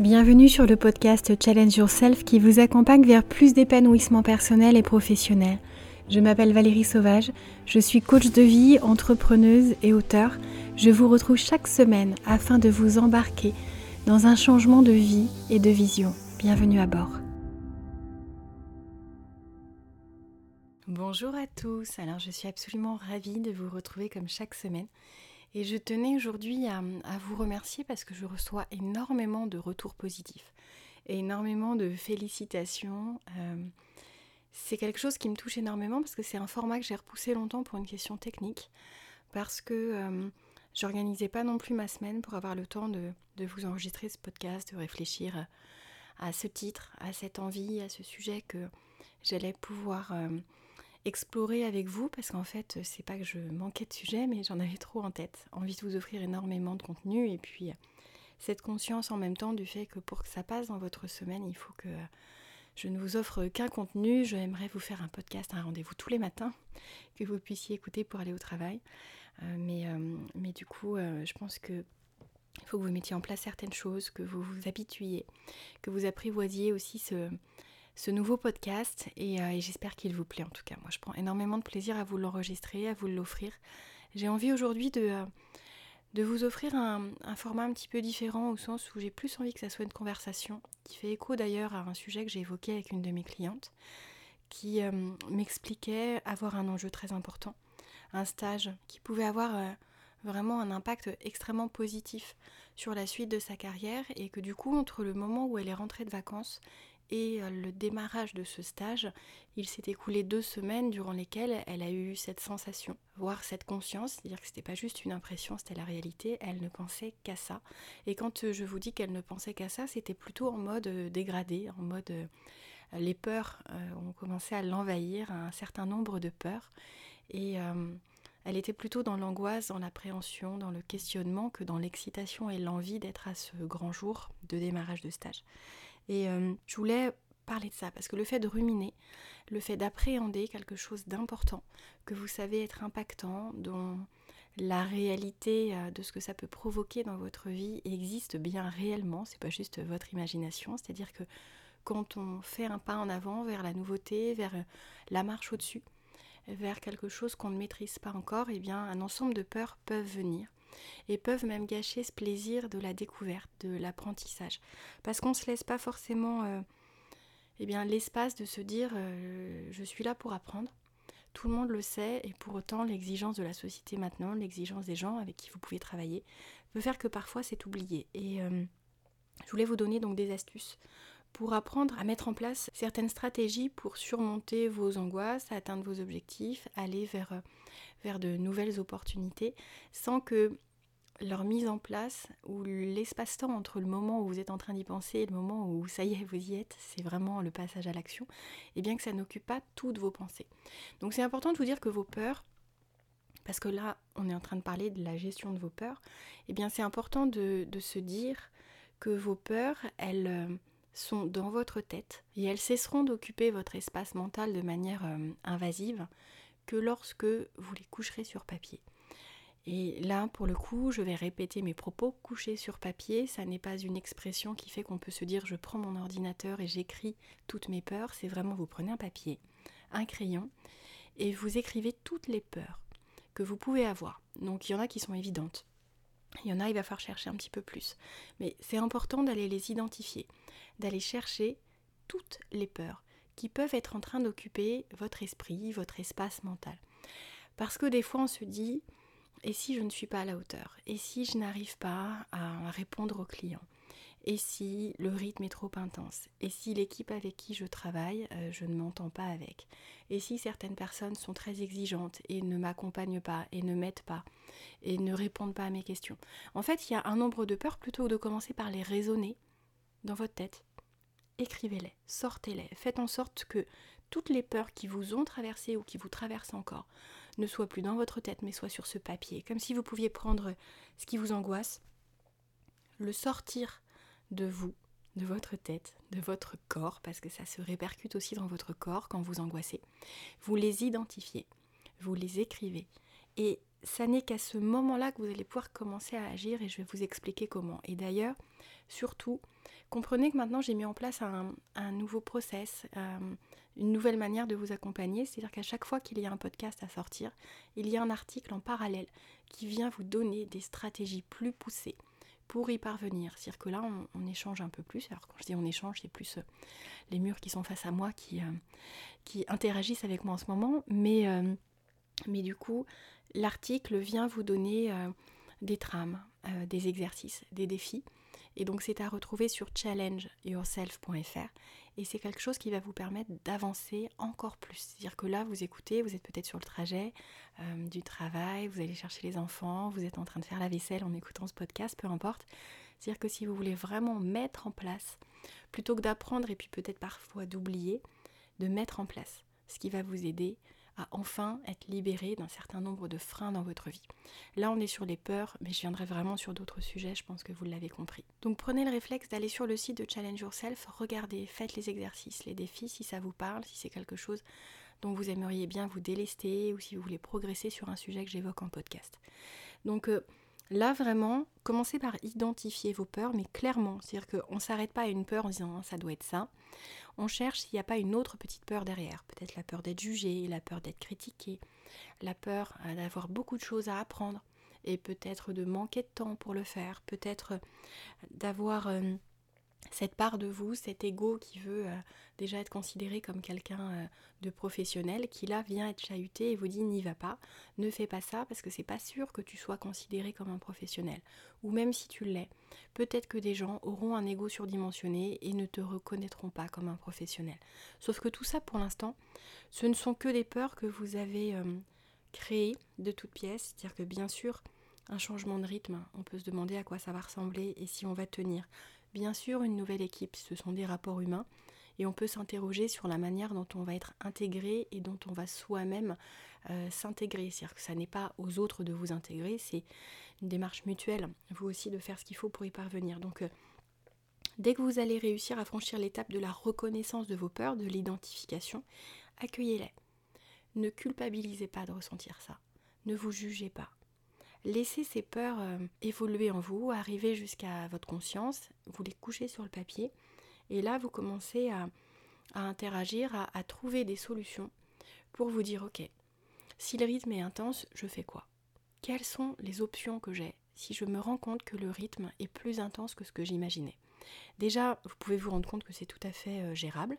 Bienvenue sur le podcast Challenge Yourself qui vous accompagne vers plus d'épanouissement personnel et professionnel. Je m'appelle Valérie Sauvage, je suis coach de vie, entrepreneuse et auteur. Je vous retrouve chaque semaine afin de vous embarquer dans un changement de vie et de vision. Bienvenue à bord. Bonjour à tous, alors je suis absolument ravie de vous retrouver comme chaque semaine et je tenais aujourd'hui à, vous remercier parce que je reçois énormément de retours positifs et énormément de félicitations. Euh, c'est quelque chose qui me touche énormément parce que c'est un format que j'ai repoussé longtemps pour une question technique. Parce que euh, j'organisais pas non plus ma semaine pour avoir le temps de, vous enregistrer ce podcast, de réfléchir à ce titre, à cette envie, à ce sujet que j'allais pouvoir euh, explorer avec vous parce qu'en fait, c'est pas que je manquais de sujet, mais j'en avais trop en tête. Envie de vous offrir énormément de contenu et puis cette conscience en même temps du fait que pour que ça passe dans votre semaine, il faut que je ne vous offre qu'un contenu. J'aimerais vous faire un podcast, un rendez-vous tous les matins que vous puissiez écouter pour aller au travail. Euh, mais, euh, du coup, euh, je pense que il faut que vous mettiez en place certaines choses, que vous vous habituiez, que vous apprivoisiez aussi ce, ce nouveau podcast euh, et, j'espère qu'il vous plaît en tout cas. Moi je prends énormément de plaisir à vous l'enregistrer, à vous l'offrir. J'ai envie aujourd'hui de, euh, vous offrir un, format un petit peu différent au sens où j'ai plus envie que ça soit une conversation qui fait écho d'ailleurs à un sujet que j'ai évoqué avec une de mes clientes qui euh, m'expliquait avoir un enjeu très important, un stage qui pouvait avoir vraiment un impact extrêmement positif sur la suite de sa carrière et que du coup entre le moment où elle est rentrée de vacances et euh, le démarrage de ce stage, il s'est écoulé deux semaines durant lesquelles elle a eu cette sensation, voire cette conscience, c'est-à-dire que c'était pas juste une impression, c'était la réalité, elle ne pensait qu'à ça. Et quand euh, je vous dis qu'elle ne pensait qu'à ça, c'était plutôt en mode euh, dégradé, en mode les peurs ont commencé à l'envahir, un certain nombre de peurs. Et elle était plutôt dans l'angoisse, dans l'appréhension, dans le questionnement que dans l'excitation et l'envie d'être à ce grand jour de démarrage de stage. Et euh, je voulais parler de ça parce que le fait de ruminer, le fait d'appréhender quelque chose d'important, que vous savez être impactant, dont la réalité euh, de ce que ça peut provoquer dans votre vie existe bien réellement, c'est pas juste votre imagination, c'est-à-dire que quand on fait un pas en avant vers la nouveauté, vers euh, la marche au-dessus, vers quelque chose qu'on ne maîtrise pas encore, eh bien un ensemble de peurs peuvent venir et peuvent même gâcher ce plaisir de la découverte, de l'apprentissage. Parce qu'on ne se laisse pas forcément euh, eh bien, l'espace de se dire euh, je suis là pour apprendre. Tout le monde le sait et pour autant l'exigence de la société maintenant, l'exigence des gens avec qui vous pouvez travailler, peut faire que parfois c'est oublié. Et euh, je voulais vous donner donc des astuces pour apprendre à mettre en place certaines stratégies pour surmonter vos angoisses, atteindre vos objectifs, aller vers, vers de nouvelles opportunités, sans que leur mise en place ou l'espace-temps entre le moment où vous êtes en train d'y penser et le moment où ça y est, vous y êtes, c'est vraiment le passage à l'action, et bien que ça n'occupe pas toutes vos pensées. Donc c'est important de vous dire que vos peurs, parce que là on est en train de parler de la gestion de vos peurs, et bien c'est important de, se dire que vos peurs, elles euh, sont dans votre tête et elles cesseront d'occuper votre espace mental de manière euh, invasive que lorsque vous les coucherez sur papier. Et là, pour le coup, je vais répéter mes propos couchés sur papier. Ça n'est pas une expression qui fait qu'on peut se dire je prends mon ordinateur et j'écris toutes mes peurs. C'est vraiment vous prenez un papier, un crayon et vous écrivez toutes les peurs que vous pouvez avoir. Donc il y en a qui sont évidentes. Il y en a, il va falloir chercher un petit peu plus. Mais c'est important d'aller les identifier, d'aller chercher toutes les peurs qui peuvent être en train d'occuper votre esprit, votre espace mental. Parce que des fois on se dit, et si je ne suis pas à la hauteur? Et si je n'arrive pas à répondre aux clients? Et si le rythme est trop intense? Et si l'équipe avec qui je travaille, euh, je ne m'entends pas avec? Et si certaines personnes sont très exigeantes et ne m'accompagnent pas et ne m'aident pas et ne répondent pas à mes questions? En fait, il y a un nombre de peurs plutôt que de commencer par les raisonner dans votre tête. Écrivez-les, sortez-les, faites en sorte que toutes les peurs qui vous ont traversé ou qui vous traversent encore ne soit plus dans votre tête, mais soit sur ce papier. Comme si vous pouviez prendre ce qui vous angoisse, le sortir de vous, de votre tête, de votre corps, parce que ça se répercute aussi dans votre corps quand vous angoissez. Vous les identifiez, vous les écrivez. Et ça n'est qu'à ce moment-là que vous allez pouvoir commencer à agir et je vais vous expliquer comment. Et d'ailleurs, surtout, comprenez que maintenant j'ai mis en place un, nouveau process, euh, une nouvelle manière de vous accompagner. C'est-à-dire qu'à chaque fois qu'il y a un podcast à sortir, il y a un article en parallèle qui vient vous donner des stratégies plus poussées pour y parvenir. C'est-à-dire que là, on, échange un peu plus. Alors quand je dis on échange, c'est plus euh, les murs qui sont face à moi qui, euh, qui interagissent avec moi en ce moment. Mais, mais du coup, l'article vient vous donner des trames, des exercices, des défis. Et donc c'est à retrouver sur challengeyourself.fr et c'est quelque chose qui va vous permettre d'avancer encore plus. C'est-à-dire que là, vous écoutez, vous êtes peut-être sur le trajet euh, du travail, vous allez chercher les enfants, vous êtes en train de faire la vaisselle en écoutant ce podcast, peu importe. C'est-à-dire que si vous voulez vraiment mettre en place, plutôt que d'apprendre et puis peut-être parfois d'oublier, de mettre en place ce qui va vous aider à enfin être libéré d'un certain nombre de freins dans votre vie. Là, on est sur les peurs, mais je viendrai vraiment sur d'autres sujets, je pense que vous l'avez compris. Donc prenez le réflexe d'aller sur le site de Challenge Yourself, regardez, faites les exercices, les défis si ça vous parle, si c'est quelque chose dont vous aimeriez bien vous délester ou si vous voulez progresser sur un sujet que j'évoque en podcast. Donc euh, là vraiment, commencez par identifier vos peurs, mais clairement, c'est-à-dire qu'on ne s'arrête pas à une peur en disant ça doit être ça on cherche s'il n'y a pas une autre petite peur derrière. Peut-être la peur d'être jugé, la peur d'être critiqué, la peur euh, d'avoir beaucoup de choses à apprendre et peut-être de manquer de temps pour le faire, peut-être d'avoir euh, cette part de vous, cet ego qui veut euh, déjà être considéré comme quelqu'un euh, de professionnel, qui là vient être chahuté et vous dit n'y va pas, ne fais pas ça parce que c'est pas sûr que tu sois considéré comme un professionnel. Ou même si tu l'es, peut-être que des gens auront un ego surdimensionné et ne te reconnaîtront pas comme un professionnel. Sauf que tout ça pour l'instant, ce ne sont que des peurs que vous avez euh, créées de toutes pièces, c'est-à-dire que bien sûr, un changement de rythme, on peut se demander à quoi ça va ressembler et si on va tenir. Bien sûr, une nouvelle équipe, ce sont des rapports humains et on peut s'interroger sur la manière dont on va être intégré et dont on va soi-même euh, s'intégrer. C'est-à-dire que ça n'est pas aux autres de vous intégrer, c'est une démarche mutuelle, vous aussi de faire ce qu'il faut pour y parvenir. Donc euh, dès que vous allez réussir à franchir l'étape de la reconnaissance de vos peurs, de l'identification, accueillez-les. Ne culpabilisez pas de ressentir ça. Ne vous jugez pas. Laissez ces peurs euh, évoluer en vous, arriver jusqu'à votre conscience, vous les couchez sur le papier, et là vous commencez à, interagir, à, trouver des solutions pour vous dire ok, si le rythme est intense, je fais quoi? Quelles sont les options que j'ai si je me rends compte que le rythme est plus intense que ce que j'imaginais? Déjà, vous pouvez vous rendre compte que c'est tout à fait euh, gérable.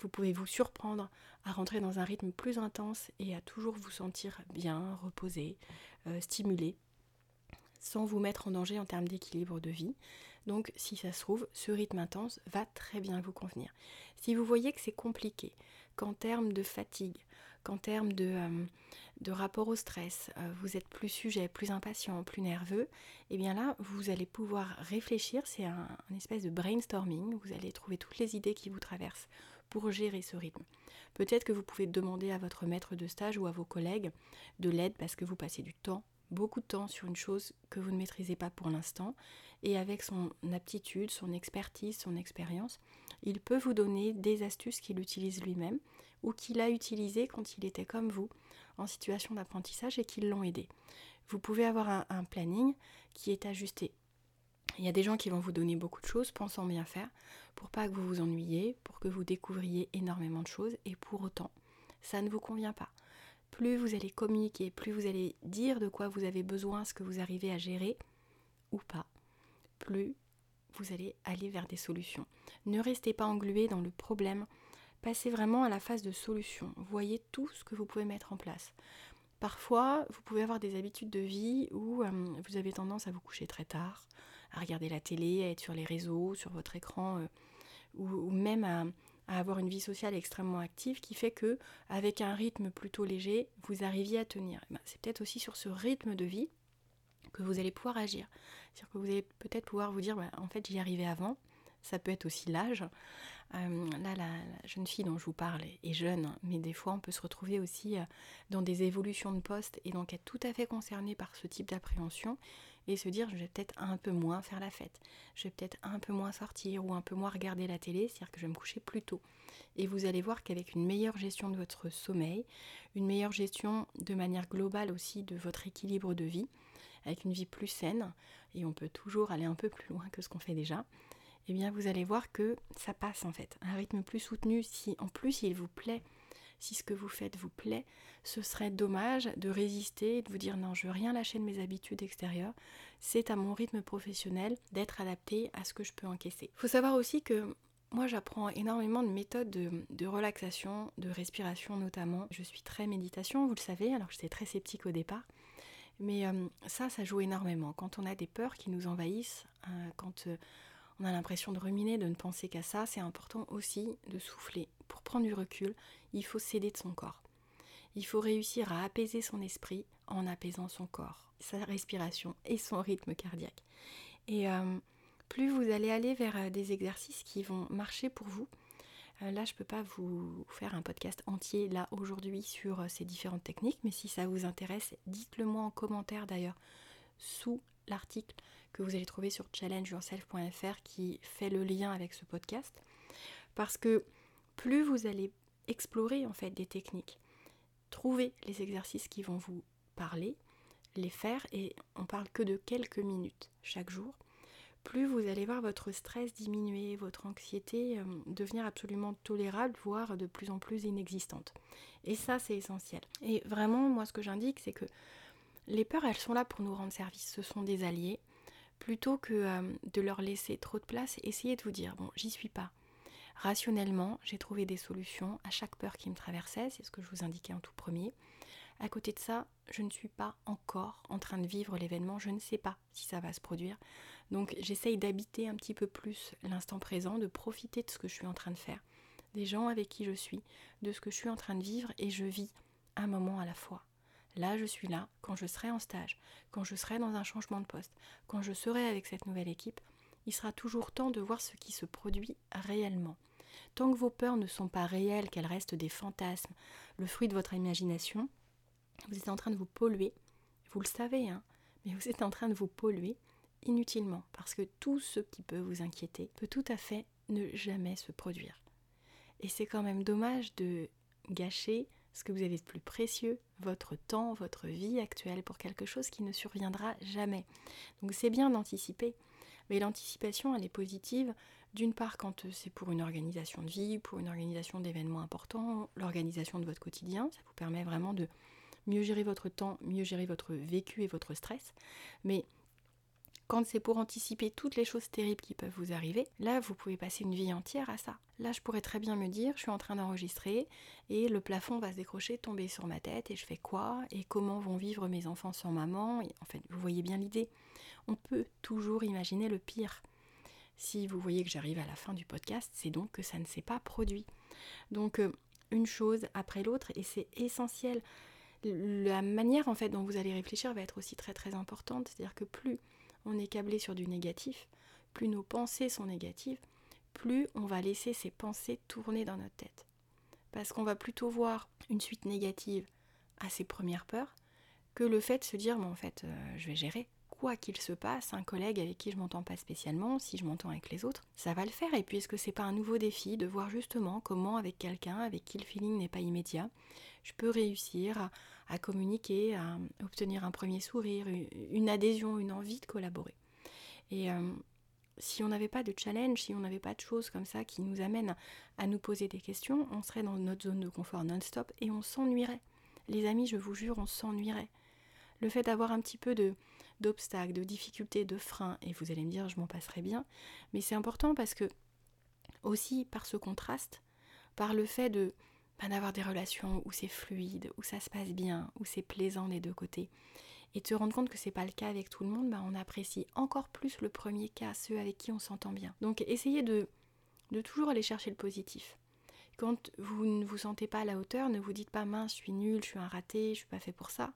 Vous pouvez vous surprendre à rentrer dans un rythme plus intense et à toujours vous sentir bien, reposé, euh, stimulé, sans vous mettre en danger en termes d'équilibre de vie. Donc si ça se trouve, ce rythme intense va très bien vous convenir. Si vous voyez que c'est compliqué, qu'en termes de fatigue, qu'en termes de, euh, rapport au stress, euh, vous êtes plus sujet, plus impatient, plus nerveux, et eh bien là, vous allez pouvoir réfléchir, c'est un, espèce de brainstorming, vous allez trouver toutes les idées qui vous traversent pour gérer ce rythme. Peut-être que vous pouvez demander à votre maître de stage ou à vos collègues de l'aide parce que vous passez du temps, beaucoup de temps sur une chose que vous ne maîtrisez pas pour l'instant et avec son aptitude, son expertise, son expérience, il peut vous donner des astuces qu'il utilise lui-même ou qu'il a utilisées quand il était comme vous en situation d'apprentissage et qui l'ont aidé. Vous pouvez avoir un, un planning qui est ajusté il y a des gens qui vont vous donner beaucoup de choses, pensant bien faire, pour pas que vous vous ennuyiez, pour que vous découvriez énormément de choses, et pour autant, ça ne vous convient pas. Plus vous allez communiquer, plus vous allez dire de quoi vous avez besoin, ce que vous arrivez à gérer, ou pas, plus vous allez aller vers des solutions. Ne restez pas englué dans le problème, passez vraiment à la phase de solution. Voyez tout ce que vous pouvez mettre en place. Parfois, vous pouvez avoir des habitudes de vie où euh, vous avez tendance à vous coucher très tard, à regarder la télé, à être sur les réseaux, sur votre écran, euh, ou, même à, avoir une vie sociale extrêmement active qui fait que, avec un rythme plutôt léger, vous arriviez à tenir. Eh ben, c'est peut-être aussi sur ce rythme de vie que vous allez pouvoir agir. C'est-à-dire que vous allez peut-être pouvoir vous dire, bah, en fait, j'y arrivais avant. Ça peut être aussi l'âge. Euh, là, la, jeune fille dont je vous parle est jeune, mais des fois, on peut se retrouver aussi euh, dans des évolutions de poste et donc être tout à fait concerné par ce type d'appréhension et se dire je vais peut-être un peu moins faire la fête, je vais peut-être un peu moins sortir ou un peu moins regarder la télé, c'est-à-dire que je vais me coucher plus tôt. Et vous allez voir qu'avec une meilleure gestion de votre sommeil, une meilleure gestion de manière globale aussi de votre équilibre de vie, avec une vie plus saine, et on peut toujours aller un peu plus loin que ce qu'on fait déjà, eh bien vous allez voir que ça passe en fait. Un rythme plus soutenu, si en plus il vous plaît, si ce que vous faites vous plaît, ce serait dommage de résister et de vous dire non, je veux rien lâcher de mes habitudes extérieures. C'est à mon rythme professionnel d'être adapté à ce que je peux encaisser. Il faut savoir aussi que moi, j'apprends énormément de méthodes de, relaxation, de respiration notamment. Je suis très méditation, vous le savez, alors j'étais très sceptique au départ. Mais euh, ça, ça joue énormément. Quand on a des peurs qui nous envahissent, euh, quand euh, on a l'impression de ruminer, de ne penser qu'à ça, c'est important aussi de souffler. Pour prendre du recul, il faut céder de son corps. Il faut réussir à apaiser son esprit en apaisant son corps, sa respiration et son rythme cardiaque. Et euh, plus vous allez aller vers euh, des exercices qui vont marcher pour vous, euh, là je ne peux pas vous faire un podcast entier là aujourd'hui sur ces différentes techniques, mais si ça vous intéresse, dites-le moi en commentaire d'ailleurs sous l'article que vous allez trouver sur challengeyourself.fr qui fait le lien avec ce podcast. Parce que plus vous allez explorer en fait des techniques, trouver les exercices qui vont vous parler, les faire, et on parle que de quelques minutes chaque jour, plus vous allez voir votre stress diminuer, votre anxiété euh, devenir absolument tolérable, voire de plus en plus inexistante. Et ça, c'est essentiel. Et vraiment, moi, ce que j'indique, c'est que les peurs, elles sont là pour nous rendre service. Ce sont des alliés. Plutôt que euh, de leur laisser trop de place, essayez de vous dire, bon, j'y suis pas. Rationnellement, j'ai trouvé des solutions à chaque peur qui me traversait, c'est ce que je vous indiquais en tout premier. À côté de ça, je ne suis pas encore en train de vivre l'événement, je ne sais pas si ça va se produire. Donc j'essaye d'habiter un petit peu plus l'instant présent, de profiter de ce que je suis en train de faire, des gens avec qui je suis, de ce que je suis en train de vivre et je vis un moment à la fois. Là, je suis là quand je serai en stage, quand je serai dans un changement de poste, quand je serai avec cette nouvelle équipe. Il sera toujours temps de voir ce qui se produit réellement. Tant que vos peurs ne sont pas réelles, qu'elles restent des fantasmes, le fruit de votre imagination, vous êtes en train de vous polluer. Vous le savez, hein, mais vous êtes en train de vous polluer inutilement, parce que tout ce qui peut vous inquiéter peut tout à fait ne jamais se produire. Et c'est quand même dommage de gâcher ce que vous avez de plus précieux, votre temps, votre vie actuelle, pour quelque chose qui ne surviendra jamais. Donc c'est bien d'anticiper, mais l'anticipation, elle est positive, d'une part quand c'est pour une organisation de vie, pour une organisation d'événements importants, l'organisation de votre quotidien, ça vous permet vraiment de mieux gérer votre temps, mieux gérer votre vécu et votre stress, mais quand c'est pour anticiper toutes les choses terribles qui peuvent vous arriver, là, vous pouvez passer une vie entière à ça. Là, je pourrais très bien me dire, je suis en train d'enregistrer et le plafond va se décrocher, tomber sur ma tête et je fais quoi Et comment vont vivre mes enfants sans maman En fait, vous voyez bien l'idée. On peut toujours imaginer le pire. Si vous voyez que j'arrive à la fin du podcast, c'est donc que ça ne s'est pas produit. Donc, euh, une chose après l'autre, et c'est essentiel. La manière en fait dont vous allez réfléchir va être aussi très très importante. C'est-à-dire que plus on est câblé sur du négatif, plus nos pensées sont négatives, plus on va laisser ces pensées tourner dans notre tête. Parce qu'on va plutôt voir une suite négative à ses premières peurs que le fait de se dire, bon, en fait, euh, je vais gérer. Quoi qu'il se passe, un collègue avec qui je m'entends pas spécialement, si je m'entends avec les autres, ça va le faire. Et puis, est-ce que c'est pas un nouveau défi de voir justement comment, avec quelqu'un avec qui le feeling n'est pas immédiat, je peux réussir à, communiquer, à obtenir un premier sourire, une adhésion, une envie de collaborer. Et euh, si on n'avait pas de challenge, si on n'avait pas de choses comme ça qui nous amènent à nous poser des questions, on serait dans notre zone de confort non-stop et on s'ennuierait. Les amis, je vous jure, on s'ennuierait. Le fait d'avoir un petit peu de d'obstacles, de difficultés, de freins, et vous allez me dire, je m'en passerai bien, mais c'est important parce que aussi par ce contraste, par le fait de d'avoir des relations où c'est fluide, où ça se passe bien, où c'est plaisant des deux côtés. Et te rendre compte que c'est pas le cas avec tout le monde, bah on apprécie encore plus le premier cas, ceux avec qui on s'entend bien. Donc essayez de, de toujours aller chercher le positif. Quand vous ne vous sentez pas à la hauteur, ne vous dites pas mince, je suis nul, je suis un raté, je suis pas fait pour ça.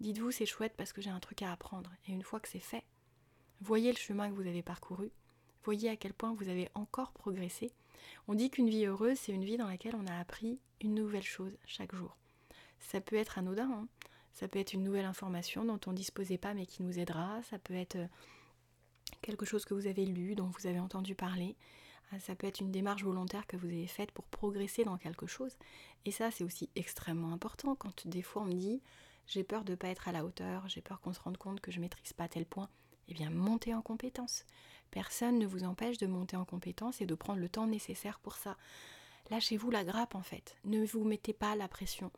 Dites-vous c'est chouette parce que j'ai un truc à apprendre. Et une fois que c'est fait, voyez le chemin que vous avez parcouru, voyez à quel point vous avez encore progressé on dit qu'une vie heureuse, c'est une vie dans laquelle on a appris une nouvelle chose chaque jour. Ça peut être anodin, hein, Ça peut être une nouvelle information dont on ne disposait pas mais qui nous aidera. Ça peut être euh, quelque chose que vous avez lu, dont vous avez entendu parler. Euh, ça peut être une démarche volontaire que vous avez faite pour progresser dans quelque chose. Et ça, c'est aussi extrêmement important quand des fois on me dit j'ai peur de ne pas être à la hauteur, j'ai peur qu'on se rende compte que je ne maîtrise pas tel point. Eh bien, montez en compétence. Personne ne vous empêche de monter en compétence et de prendre le temps nécessaire pour ça. Lâchez-vous la grappe en fait. Ne vous mettez pas la pression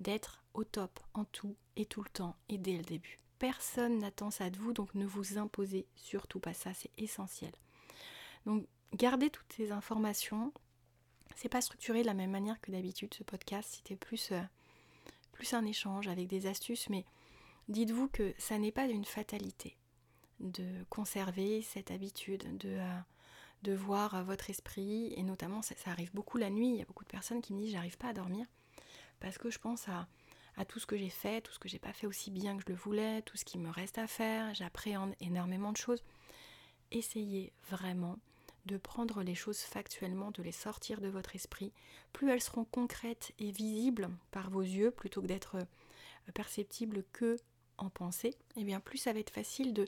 d'être au top en tout et tout le temps et dès le début. Personne n'attend ça de vous, donc ne vous imposez surtout pas ça, c'est essentiel. Donc gardez toutes ces informations. C'est pas structuré de la même manière que d'habitude ce podcast, c'était plus, euh, plus un échange avec des astuces, mais dites-vous que ça n'est pas une fatalité de conserver cette habitude, de, euh, de voir votre esprit, et notamment ça, arrive beaucoup la nuit, il y a beaucoup de personnes qui me disent j'arrive pas à dormir, parce que je pense à, à tout ce que j'ai fait, tout ce que j'ai pas fait aussi bien que je le voulais, tout ce qui me reste à faire, j'appréhende énormément de choses. Essayez vraiment de prendre les choses factuellement, de les sortir de votre esprit. Plus elles seront concrètes et visibles par vos yeux, plutôt que d'être euh, perceptibles que en pensée, et eh bien plus ça va être facile de,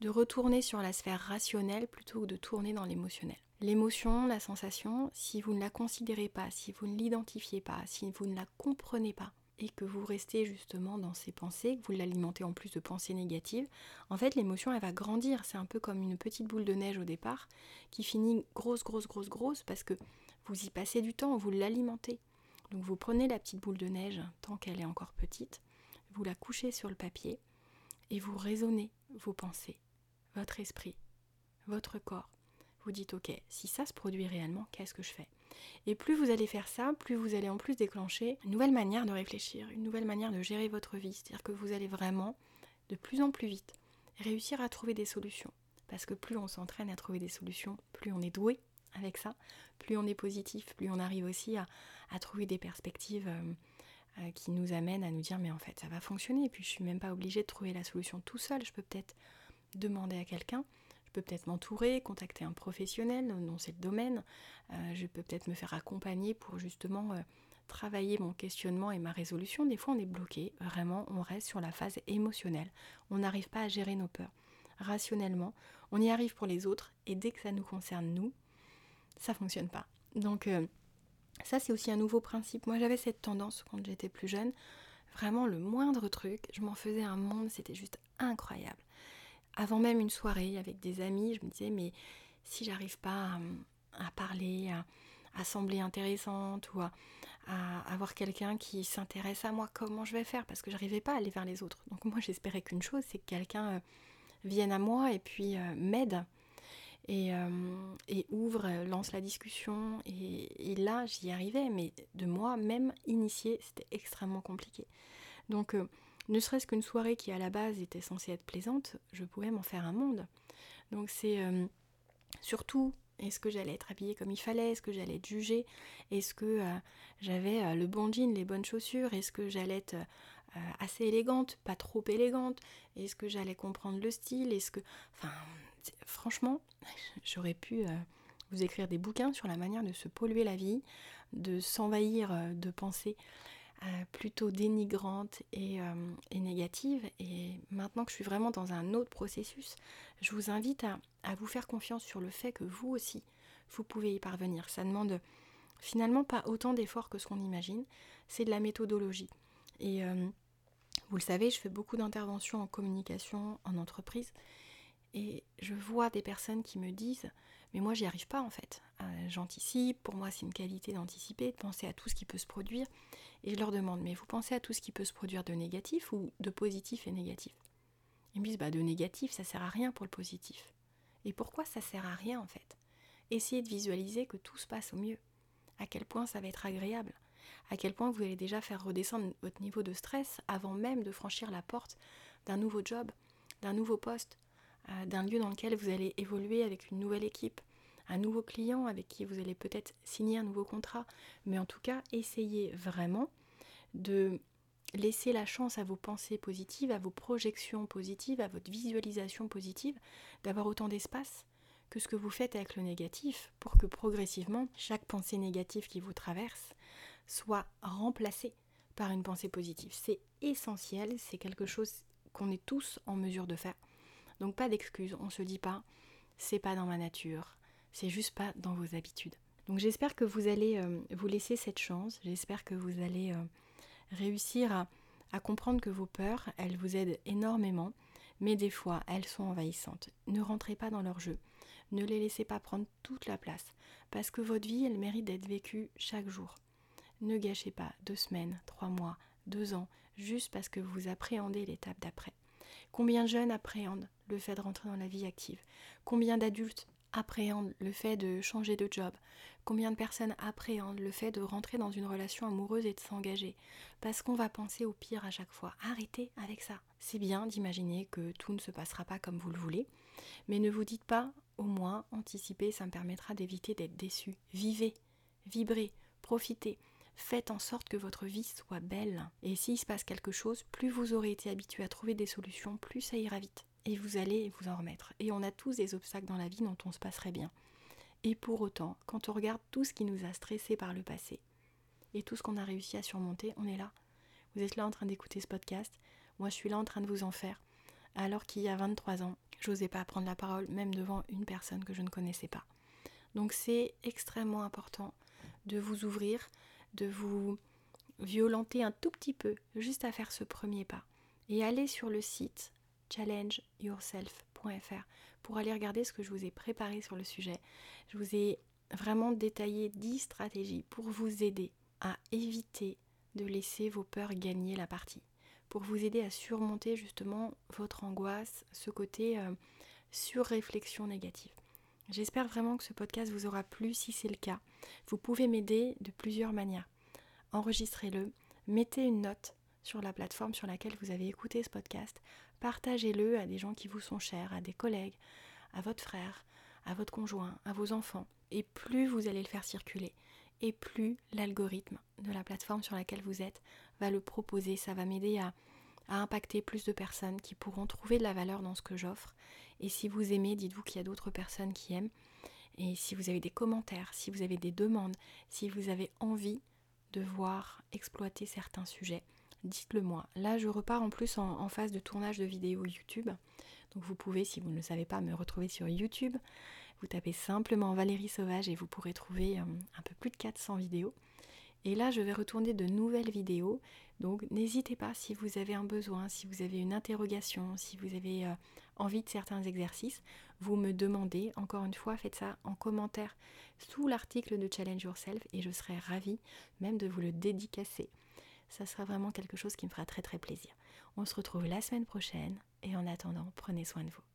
de retourner sur la sphère rationnelle plutôt que de tourner dans l'émotionnel. L'émotion, la sensation, si vous ne la considérez pas, si vous ne l'identifiez pas, si vous ne la comprenez pas, et que vous restez justement dans ces pensées, que vous l'alimentez en plus de pensées négatives, en fait l'émotion elle va grandir. C'est un peu comme une petite boule de neige au départ qui finit grosse, grosse, grosse, grosse parce que vous y passez du temps, vous l'alimentez. Donc vous prenez la petite boule de neige tant qu'elle est encore petite, vous la couchez sur le papier et vous raisonnez vos pensées votre esprit, votre corps. Vous dites ok, si ça se produit réellement, qu'est-ce que je fais? Et plus vous allez faire ça, plus vous allez en plus déclencher une nouvelle manière de réfléchir, une nouvelle manière de gérer votre vie. C'est-à-dire que vous allez vraiment, de plus en plus vite, réussir à trouver des solutions. Parce que plus on s'entraîne à trouver des solutions, plus on est doué avec ça, plus on est positif, plus on arrive aussi à, trouver des perspectives euh, euh, qui nous amènent à nous dire mais en fait ça va fonctionner et puis je suis même pas obligée de trouver la solution tout seul, je peux peut-être demander à quelqu'un. Je peux peut-être m'entourer, contacter un professionnel dont c'est le domaine. Euh, je peux peut-être me faire accompagner pour justement euh, travailler mon questionnement et ma résolution. Des fois, on est bloqué. Vraiment, on reste sur la phase émotionnelle. On n'arrive pas à gérer nos peurs. Rationnellement, on y arrive pour les autres et dès que ça nous concerne, nous, ça fonctionne pas. Donc, euh, ça, c'est aussi un nouveau principe. Moi, j'avais cette tendance quand j'étais plus jeune. Vraiment, le moindre truc, je m'en faisais un monde, c'était juste incroyable avant même une soirée avec des amis, je me disais, mais si j'arrive pas à, parler, à, sembler intéressante ou à, avoir quelqu'un qui s'intéresse à moi, comment je vais faire? Parce que j'arrivais pas à aller vers les autres. Donc moi, j'espérais qu'une chose, c'est que quelqu'un euh, vienne à moi et puis euh, m'aide. Et, euh, ouvre, lance la discussion. Et, là, j'y arrivais, mais de moi, même initiée, c'était extrêmement compliqué. Donc, ne serait-ce qu'une soirée qui à la base était censée être plaisante, je pouvais m'en faire un monde. Donc c'est euh, surtout est-ce que j'allais être habillée comme il fallait? Est-ce que j'allais être jugée? Est-ce que euh, j'avais euh, le bon jean, les bonnes chaussures? Est-ce que j'allais être assez élégante, pas trop élégante? Est-ce que j'allais comprendre le style? Est-ce que... Enfin, franchement, j'aurais pu vous écrire des bouquins sur la manière de se polluer la vie, de s'envahir de pensées plutôt dénigrante euh, et, négative. Et maintenant que je suis vraiment dans un autre processus, je vous invite à, vous faire confiance sur le fait que vous aussi, vous pouvez y parvenir. Ça demande finalement pas autant d'efforts que ce qu'on imagine, c'est de la méthodologie. Et euh, vous le savez, je fais beaucoup d'interventions en communication en entreprise et je vois des personnes qui me disent mais moi j'y arrive pas en fait. J'anticipe, pour moi c'est une qualité d'anticiper, de penser à tout ce qui peut se produire. Et je leur demande, mais vous pensez à tout ce qui peut se produire de négatif ou de positif et négatif? Ils me disent, bah de négatif, ça sert à rien pour le positif. Et pourquoi ça sert à rien en fait? Essayez de visualiser que tout se passe au mieux. À quel point ça va être agréable? À quel point vous allez déjà faire redescendre votre niveau de stress avant même de franchir la porte d'un nouveau job, d'un nouveau poste, euh, d'un lieu dans lequel vous allez évoluer avec une nouvelle équipe, un nouveau client avec qui vous allez peut-être signer un nouveau contrat. Mais en tout cas, essayez vraiment de laisser la chance à vos pensées positives, à vos projections positives, à votre visualisation positive, d'avoir autant d'espace que ce que vous faites avec le négatif pour que progressivement chaque pensée négative qui vous traverse soit remplacée par une pensée positive. C'est essentiel, c'est quelque chose qu'on est tous en mesure de faire. Donc pas d'excuses, on se dit pas c'est pas dans ma nature, c'est juste pas dans vos habitudes. Donc j'espère que vous allez euh, vous laisser cette chance, j'espère que vous allez euh, réussir à comprendre que vos peurs, elles vous aident énormément, mais des fois elles sont envahissantes. Ne rentrez pas dans leur jeu, ne les laissez pas prendre toute la place, parce que votre vie, elle mérite d'être vécue chaque jour. Ne gâchez pas deux semaines, trois mois, deux ans, juste parce que vous appréhendez l'étape d'après. Combien de jeunes appréhendent le fait de rentrer dans la vie active? Combien d'adultes appréhendent le fait de changer de job? Combien de personnes appréhendent le fait de rentrer dans une relation amoureuse et de s'engager? Parce qu'on va penser au pire à chaque fois. Arrêtez avec ça. C'est bien d'imaginer que tout ne se passera pas comme vous le voulez, mais ne vous dites pas au moins anticiper, ça me permettra d'éviter d'être déçu. Vivez, vibrez, profitez. Faites en sorte que votre vie soit belle. Et s'il se passe quelque chose, plus vous aurez été habitué à trouver des solutions, plus ça ira vite. Et vous allez vous en remettre. Et on a tous des obstacles dans la vie dont on se passerait bien. Et pour autant, quand on regarde tout ce qui nous a stressé par le passé, et tout ce qu'on a réussi à surmonter, on est là. Vous êtes là en train d'écouter ce podcast. Moi, je suis là en train de vous en faire. Alors qu'il y a 23 ans, j'osais pas prendre la parole, même devant une personne que je ne connaissais pas. Donc c'est extrêmement important de vous ouvrir, de vous violenter un tout petit peu, juste à faire ce premier pas. Et aller sur le site challengeyourself.fr pour aller regarder ce que je vous ai préparé sur le sujet. Je vous ai vraiment détaillé 10 stratégies pour vous aider à éviter de laisser vos peurs gagner la partie, pour vous aider à surmonter justement votre angoisse, ce côté euh, sur-réflexion négative. J'espère vraiment que ce podcast vous aura plu. Si c'est le cas, vous pouvez m'aider de plusieurs manières. Enregistrez-le, mettez une note sur la plateforme sur laquelle vous avez écouté ce podcast, partagez-le à des gens qui vous sont chers, à des collègues, à votre frère, à votre conjoint, à vos enfants. Et plus vous allez le faire circuler, et plus l'algorithme de la plateforme sur laquelle vous êtes va le proposer. Ça va m'aider à, impacter plus de personnes qui pourront trouver de la valeur dans ce que j'offre. Et si vous aimez, dites-vous qu'il y a d'autres personnes qui aiment. Et si vous avez des commentaires, si vous avez des demandes, si vous avez envie de voir exploiter certains sujets, dites-le moi. Là, je repars en plus en, phase de tournage de vidéos YouTube. Donc vous pouvez, si vous ne le savez pas, me retrouver sur YouTube. Vous tapez simplement Valérie Sauvage et vous pourrez trouver euh, un peu plus de 400 vidéos. Et là, je vais retourner de nouvelles vidéos. Donc, n'hésitez pas si vous avez un besoin, si vous avez une interrogation, si vous avez euh, envie de certains exercices, vous me demandez. Encore une fois, faites ça en commentaire sous l'article de Challenge Yourself et je serai ravie même de vous le dédicacer. Ça sera vraiment quelque chose qui me fera très très plaisir. On se retrouve la semaine prochaine et en attendant, prenez soin de vous.